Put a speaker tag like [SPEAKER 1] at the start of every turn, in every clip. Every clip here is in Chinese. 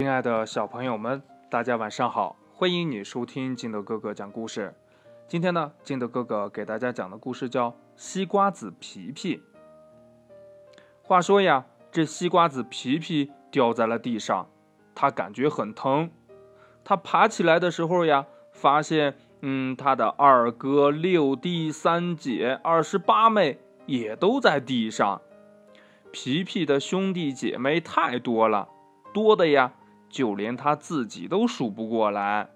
[SPEAKER 1] 亲爱的小朋友们，大家晚上好！欢迎你收听金德哥哥讲故事。今天呢，金德哥哥给大家讲的故事叫《西瓜子皮皮》。话说呀，这西瓜子皮皮掉在了地上，他感觉很疼。他爬起来的时候呀，发现，嗯，他的二哥、六弟、三姐、二十八妹也都在地上。皮皮的兄弟姐妹太多了，多的呀，就连他自己都数不过来。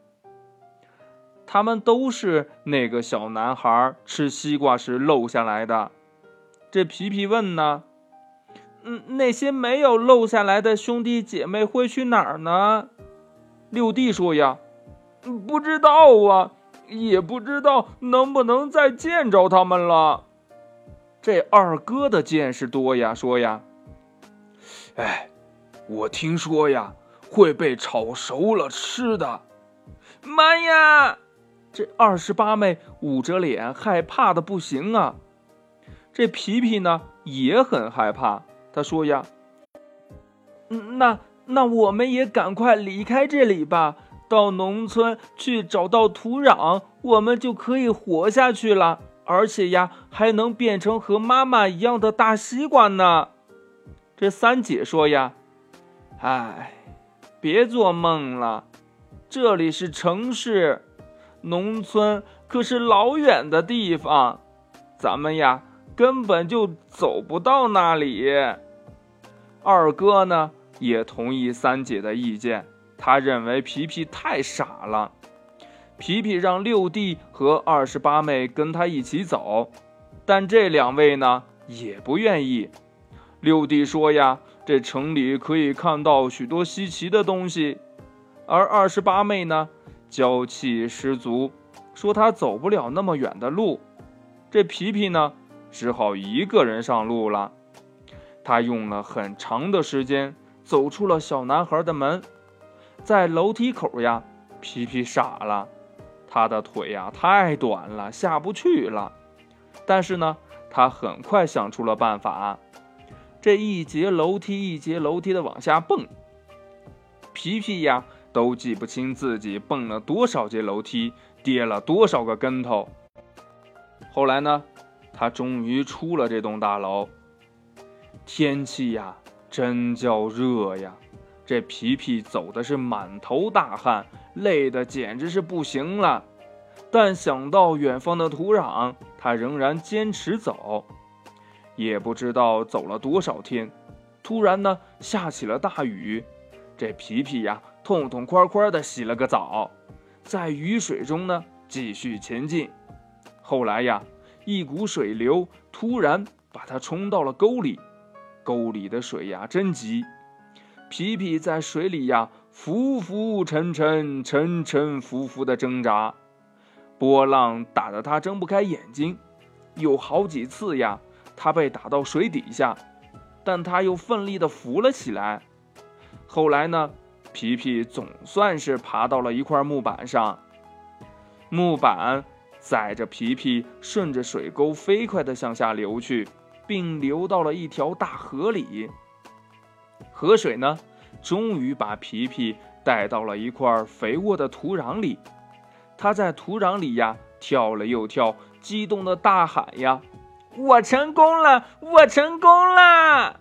[SPEAKER 1] 他们都是那个小男孩吃西瓜时漏下来的。这皮皮问呢：“嗯，那些没有漏下来的兄弟姐妹会去哪儿呢？”六弟说：“呀，不知道啊，也不知道能不能再见着他们了。”这二哥的见识多呀，说呀：“哎，我听说呀，会被炒熟了吃的。”妈呀！这二十八妹捂着脸，害怕的不行啊。这皮皮呢也很害怕，他说呀：“那……”那我们也赶快离开这里吧，到农村去找到土壤，我们就可以活下去了。而且呀，还能变成和妈妈一样的大西瓜呢。这三姐说呀：“哎，别做梦了，这里是城市，农村可是老远的地方，咱们呀根本就走不到那里。”二哥呢？也同意三姐的意见，他认为皮皮太傻了。皮皮让六弟和二十八妹跟他一起走，但这两位呢也不愿意。六弟说呀，这城里可以看到许多稀奇的东西，而二十八妹呢娇气十足，说她走不了那么远的路。这皮皮呢只好一个人上路了。他用了很长的时间。走出了小男孩的门，在楼梯口呀，皮皮傻了，他的腿呀太短了，下不去了。但是呢，他很快想出了办法，这一节楼梯一节楼梯的往下蹦。皮皮呀都记不清自己蹦了多少节楼梯，跌了多少个跟头。后来呢，他终于出了这栋大楼。天气呀。真叫热呀！这皮皮走的是满头大汗，累得简直是不行了。但想到远方的土壤，他仍然坚持走。也不知道走了多少天，突然呢下起了大雨。这皮皮呀痛痛快快的洗了个澡，在雨水中呢继续前进。后来呀，一股水流突然把他冲到了沟里。沟里的水呀，真急！皮皮在水里呀，浮浮沉沉、沉沉浮浮的挣扎，波浪打得他睁不开眼睛。有好几次呀，他被打到水底下，但他又奋力地浮了起来。后来呢，皮皮总算是爬到了一块木板上，木板载着皮皮，顺着水沟飞快地向下流去。并流到了一条大河里。河水呢，终于把皮皮带到了一块肥沃的土壤里。他在土壤里呀跳了又跳，激动的大喊呀：“我成功了！我成功了！”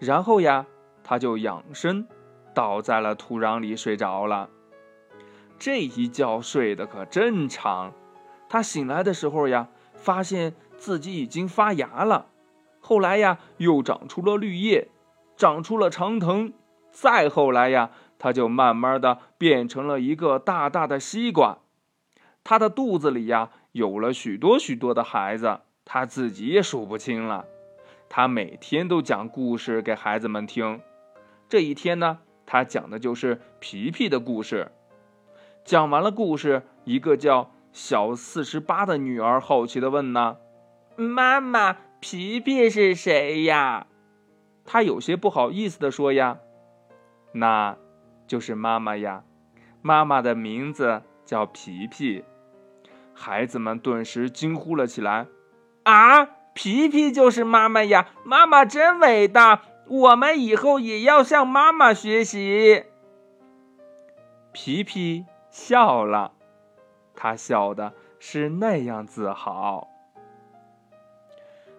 [SPEAKER 1] 然后呀，他就仰身倒在了土壤里睡着了。这一觉睡得可真长。他醒来的时候呀，发现。自己已经发芽了，后来呀，又长出了绿叶，长出了长藤，再后来呀，它就慢慢的变成了一个大大的西瓜。它的肚子里呀，有了许多许多的孩子，他自己也数不清了。他每天都讲故事给孩子们听。这一天呢，他讲的就是皮皮的故事。讲完了故事，一个叫小四十八的女儿好奇的问呢。妈妈，皮皮是谁呀？他有些不好意思的说呀：“那，就是妈妈呀，妈妈的名字叫皮皮。”孩子们顿时惊呼了起来：“啊，皮皮就是妈妈呀！妈妈真伟大，我们以后也要向妈妈学习。”皮皮笑了，他笑的是那样自豪。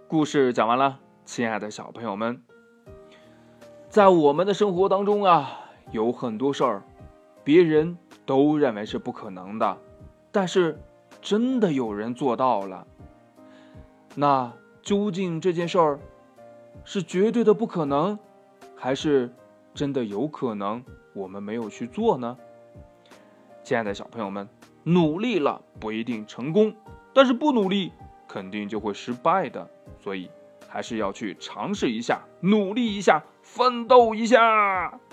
[SPEAKER 1] 故事讲完了，亲爱的小朋友们，在我们的生活当中啊，有很多事儿，别人都认为是不可能的，但是真的有人做到了。那究竟这件事儿是绝对的不可能，还是真的有可能？我们没有去做呢？亲爱的小朋友们，努力了不一定成功，但是不努力肯定就会失败的，所以还是要去尝试一下，努力一下，奋斗一下。